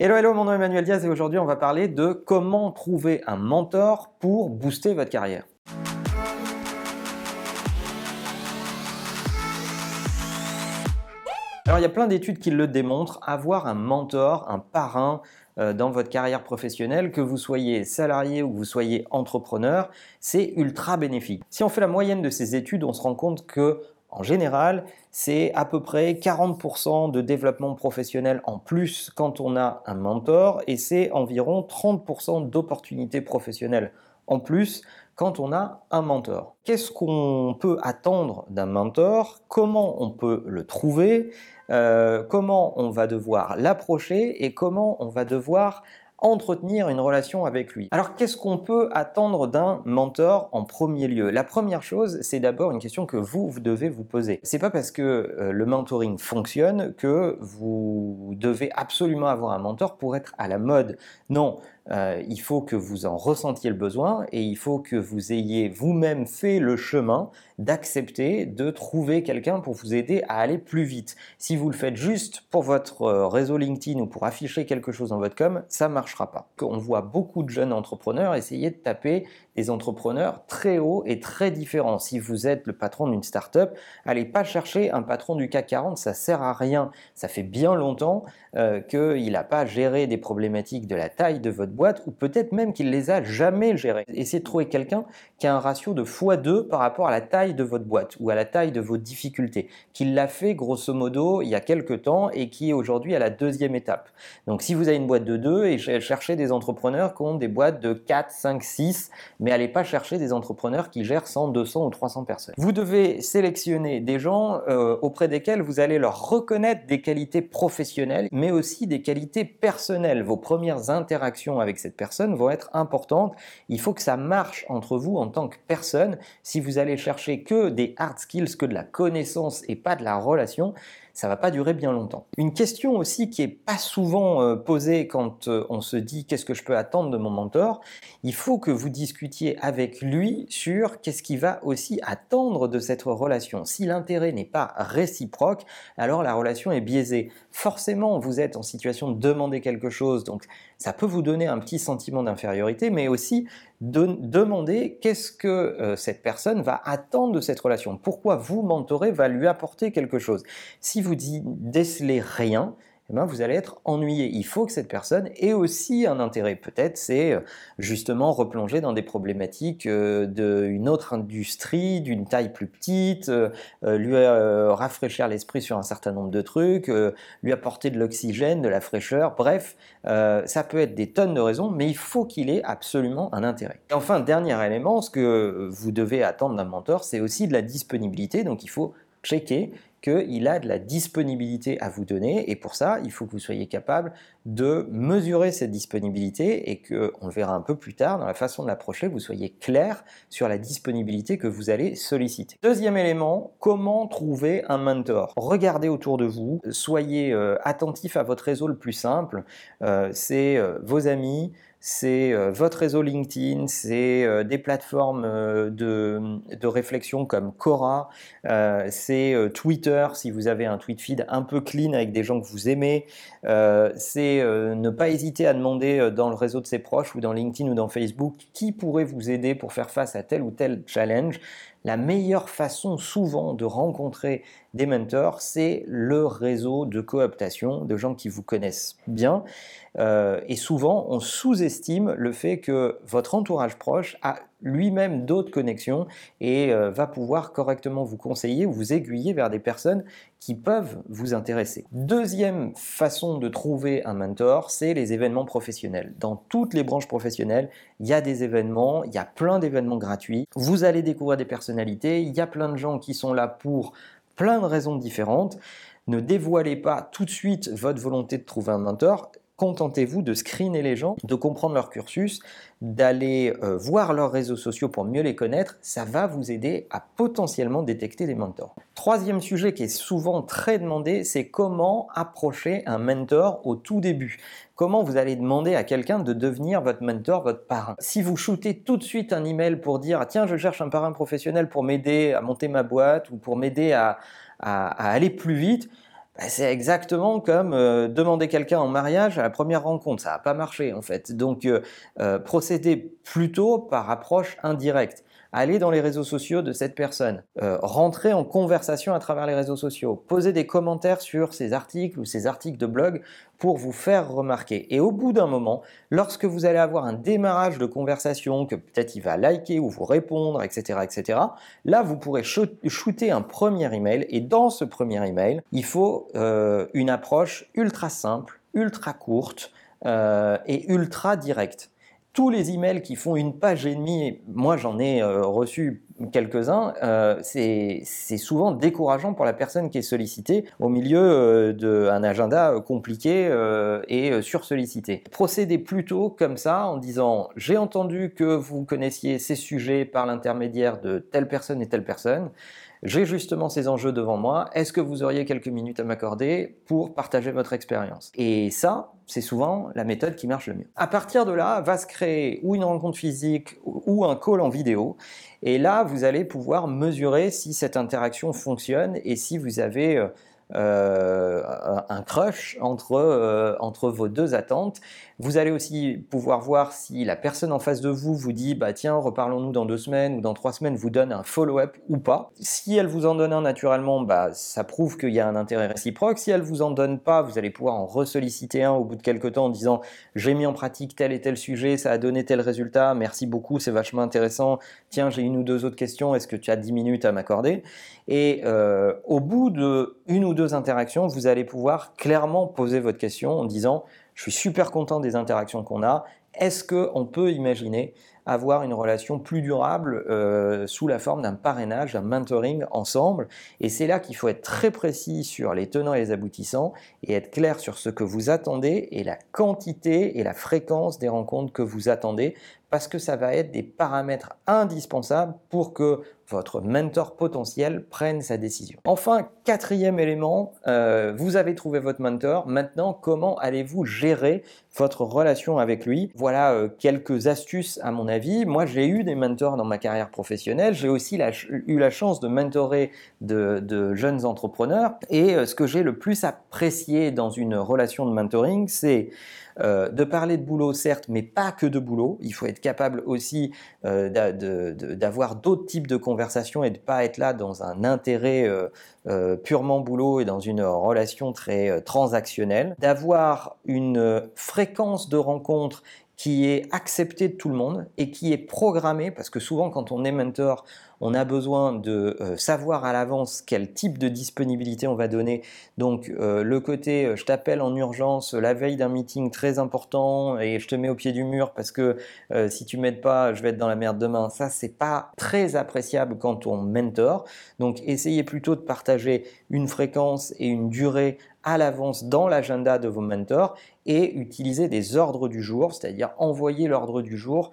Hello, hello, mon nom est Emmanuel Diaz et aujourd'hui on va parler de comment trouver un mentor pour booster votre carrière. Alors il y a plein d'études qui le démontrent, avoir un mentor, un parrain euh, dans votre carrière professionnelle, que vous soyez salarié ou que vous soyez entrepreneur, c'est ultra bénéfique. Si on fait la moyenne de ces études, on se rend compte que en général, c'est à peu près 40% de développement professionnel en plus quand on a un mentor et c'est environ 30% d'opportunités professionnelles en plus quand on a un mentor. Qu'est-ce qu'on peut attendre d'un mentor? Comment on peut le trouver? Euh, Comment on va devoir l'approcher Et comment on va devoir entretenir une relation avec lui. Alors qu'est-ce qu'on peut attendre d'un mentor en premier lieu? La première chose, c'est d'abord une question que vous, vous devez vous poser. C'est pas parce que euh, le mentoring fonctionne que vous devez absolument avoir un mentor pour être à la mode. Non, euh, il faut que vous en ressentiez le besoin et il faut que vous ayez vous-même fait le chemin d'accepter de trouver quelqu'un pour vous aider à aller plus vite. Si vous le faites juste pour votre euh, réseau LinkedIn ou pour afficher quelque chose dans votre com, ça ne marchera pas. On voit beaucoup de jeunes entrepreneurs essayer de taper des entrepreneurs très hauts et très différents. Si vous êtes le patron d'une startup, allez pas chercher un patron du CAC 40, ça sert à rien. Ça fait bien longtemps euh, qu'il n'a pas géré des problématiques de la taille de votre boîte ou peut-être même qu'il les a jamais gérées. Essayez de trouver quelqu'un qui a un ratio de x2 par rapport à la taille de votre boîte ou à la taille de vos difficultés, qui l'a fait grosso modo il y a quelques temps et qui est aujourd'hui à la deuxième étape. Donc si vous avez une boîte de 2 et cherchez des entrepreneurs qui ont des boîtes de 4, 5, 6, mais allez pas chercher des entrepreneurs qui gèrent 100, 200 ou 300 personnes. Vous devez sélectionner des gens euh, auprès desquels vous allez leur reconnaître des qualités professionnelles, mais aussi des qualités personnelles. Vos premières interactions avec cette personne vont être importantes. Il faut que ça marche entre vous en tant que personne. Si vous allez chercher que des hard skills, que de la connaissance et pas de la relation, ça va pas durer bien longtemps. Une question aussi qui est pas souvent euh, posée quand euh, on se dit qu'est-ce que je peux attendre de mon mentor, il faut que vous discutiez avec lui sur qu'est-ce qu'il va aussi attendre de cette relation. Si l'intérêt n'est pas réciproque, alors la relation est biaisée. Forcément, vous êtes en situation de demander quelque chose, donc ça peut vous donner un petit sentiment d'infériorité, mais aussi de demander qu'est-ce que euh, cette personne va attendre de cette relation. Pourquoi vous mentorez va lui apporter quelque chose? Si vous décelez rien, eh ben, vous allez être ennuyé. Il faut que cette personne ait aussi un intérêt. Peut-être c'est euh, justement replonger dans des problématiques euh, d'une autre industrie, d'une taille plus petite, euh, lui rafraîchir l'esprit sur un certain nombre de trucs, lui apporter de l'oxygène, de la fraîcheur. Bref, ça peut être des tonnes de raisons, mais il faut qu'il ait absolument un intérêt. Et enfin, dernier élément, ce que vous devez attendre d'un mentor, c'est aussi de la disponibilité. Donc il faut checker qu'il a de la disponibilité à vous donner. Et pour ça, il faut que vous soyez capable de mesurer cette disponibilité et que, on le verra un peu plus tard, dans la façon de l'approcher, vous soyez clair sur la disponibilité que vous allez solliciter. Deuxième élément, comment trouver un mentor? Regardez autour de vous, soyez euh, attentif à votre réseau le plus simple, euh, c'est euh, vos amis, c'est votre réseau LinkedIn, c'est des plateformes euh, de, réflexion comme Quora, c'est Twitter si vous avez un tweet feed un peu clean avec des gens que vous aimez, c'est ne pas hésiter à demander dans le réseau de ses proches ou dans LinkedIn ou dans Facebook qui pourrait vous aider pour faire face à tel ou tel challenge la meilleure façon souvent de rencontrer des mentors, c'est le réseau de cooptation de gens qui vous connaissent bien. Euh, et souvent, on sous-estime le fait que votre entourage proche a lui-même d'autres connexions et euh, va pouvoir correctement vous conseiller ou vous aiguiller vers des personnes qui peuvent vous intéresser. Deuxième façon de trouver un mentor, c'est les événements professionnels. Dans toutes les branches professionnelles, il y a des événements, il y a plein d'événements gratuits. Vous allez découvrir des personnalités, il y a plein de gens qui sont là pour plein de raisons différentes. Ne dévoilez pas tout de suite votre volonté de trouver un mentor contentez-vous de screener les gens, de comprendre leur cursus, d'aller euh, voir leurs réseaux sociaux pour mieux les connaître. Ça va vous aider à potentiellement détecter des mentors. Troisième sujet qui est souvent très demandé, c'est comment approcher un mentor au tout début. Comment vous allez demander à quelqu'un de devenir votre mentor, votre parrain? Si vous shootez tout de suite un email pour dire tiens je cherche un parrain professionnel pour m'aider à monter ma boîte ou pour m'aider à aller plus vite, bah, c'est exactement comme euh, demander quelqu'un en mariage à la première rencontre. Ça n'a pas marché en fait. Donc euh, euh, procédez plutôt par approche indirecte. Allez dans les réseaux sociaux de cette personne. rentrez en conversation à travers les réseaux sociaux. Posez des commentaires sur ces articles ou ces articles de blog pour vous faire remarquer. Et au bout d'un moment, lorsque vous allez avoir un démarrage de conversation, que peut-être il va liker ou vous répondre, etc., etc., là, vous pourrez shooter un premier email. Et dans ce premier email, il faut euh, une approche ultra simple, ultra courte euh, et ultra directe tous les emails qui font une page et demie, moi j'en ai euh, reçu quelques-uns, euh, c'est souvent décourageant pour la personne qui est sollicitée au milieu euh, d'un agenda compliqué et sursollicité. Procédez plutôt comme ça en disant j'ai entendu que vous connaissiez ces sujets par l'intermédiaire de telle personne et telle personne. J'ai justement ces enjeux devant moi. Est-ce que vous auriez quelques minutes à m'accorder pour partager votre expérience? Et ça, c'est souvent la méthode qui marche le mieux. À partir de là, va se créer ou une rencontre physique ou un call en vidéo. Et là, vous allez pouvoir mesurer si cette interaction fonctionne et si vous avez euh, un crush entre, euh, entre vos deux attentes. Vous allez aussi pouvoir voir si la personne en face de vous vous dit bah tiens reparlons-nous dans deux semaines ou dans trois semaines vous donne un follow-up ou pas. Si elle vous en donne un naturellement, bah ça prouve qu'il y a un intérêt réciproque. Si elle vous en donne pas, vous allez pouvoir en ressolliciter un au bout de quelques temps en disant j'ai mis en pratique tel et tel sujet, ça a donné tel résultat, merci beaucoup, c'est vachement intéressant. Tiens j'ai une ou deux autres questions, est-ce que tu as dix minutes à m'accorder? Et euh, au bout de une ou deux interactions, vous allez pouvoir clairement poser votre question en disant je suis super content des interactions qu'on a. Est-ce qu'on peut imaginer avoir une relation plus durable euh, sous la forme d'un parrainage, d'un mentoring ensemble? Et c'est là qu'il faut être très précis sur les tenants et les aboutissants et être clair sur ce que vous attendez et la quantité et la fréquence des rencontres que vous attendez parce que ça va être des paramètres indispensables pour que votre mentor potentiel prenne sa décision. Enfin, quatrième élément, euh, vous avez trouvé votre mentor. Maintenant, comment allez-vous gérer votre relation avec lui? Voilà euh, quelques astuces à mon avis. Moi, j'ai eu des mentors dans ma carrière professionnelle. J'ai aussi eu la chance de mentorer de, jeunes entrepreneurs. Et euh, ce que j'ai le plus apprécié dans une relation de mentoring, c'est euh, de parler de boulot, certes, mais pas que de boulot. Il faut être capable aussi euh, d'avoir d'autres types de conversations et de pas être là dans un intérêt euh, purement boulot et dans une relation très transactionnelle. D'avoir une fréquence de rencontres qui est acceptée de tout le monde et qui est programmée, parce que souvent quand on est mentor, on a besoin de euh, savoir à l'avance quel type de disponibilité on va donner. Donc euh, le côté euh, je t'appelle en urgence la veille d'un meeting très important et je te mets au pied du mur parce que si tu m'aides pas, je vais être dans la merde demain. Ça c'est pas très appréciable quand on mentor. Donc essayez plutôt de partager une fréquence et une durée à l'avance dans l'agenda de vos mentors et utiliser des ordres du jour, c'est-à-dire envoyer l'ordre du jour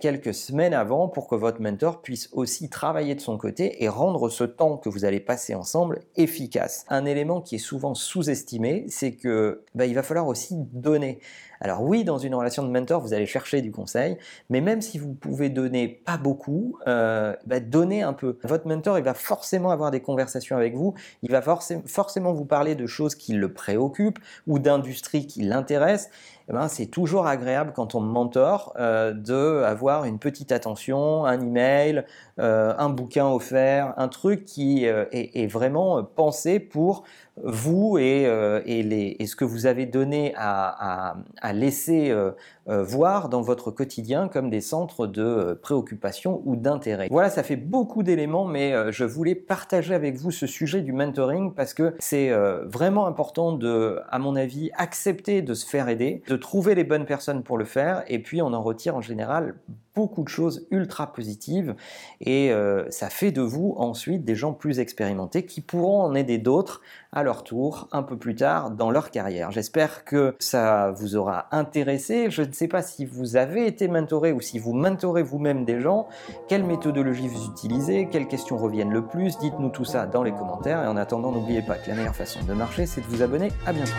quelques semaines avant pour que votre mentor puisse aussi travailler de son côté et rendre ce temps que vous allez passer ensemble efficace. Un élément qui est souvent sous-estimé, c'est que bah, il va falloir aussi donner. Alors oui, dans une relation de mentor, vous allez chercher du conseil, mais même si vous pouvez donner pas beaucoup, euh, bah, donnez un peu. Votre mentor, il va forcément avoir des conversations avec vous, il va forcément vous parler de choses qui le préoccupent ou d'industries qui l'intéressent. Eh ben, c'est toujours agréable quand on mentor euh, de avoir une petite attention, un email, euh, un bouquin offert, un truc qui euh, est, vraiment pensé pour vous et, ce que vous avez donné à, laisser voir dans votre quotidien comme des centres de préoccupation ou d'intérêt. Voilà, ça fait beaucoup d'éléments, mais je voulais partager avec vous ce sujet du mentoring parce que c'est vraiment important de, à mon avis, accepter de se faire aider, de trouver les bonnes personnes pour le faire, et puis on en retire en général beaucoup de choses ultra positives, et euh, ça fait de vous ensuite des gens plus expérimentés qui pourront en aider d'autres à leur tour un peu plus tard dans leur carrière. J'espère que ça vous aura intéressé. Je ne sais pas si vous avez été mentoré ou si vous mentorez vous-même des gens, quelle méthodologie vous utilisez, quelles questions reviennent le plus? Dites-nous tout ça dans les commentaires, et en attendant, n'oubliez pas que la meilleure façon de marcher, c'est de vous abonner. À bientôt.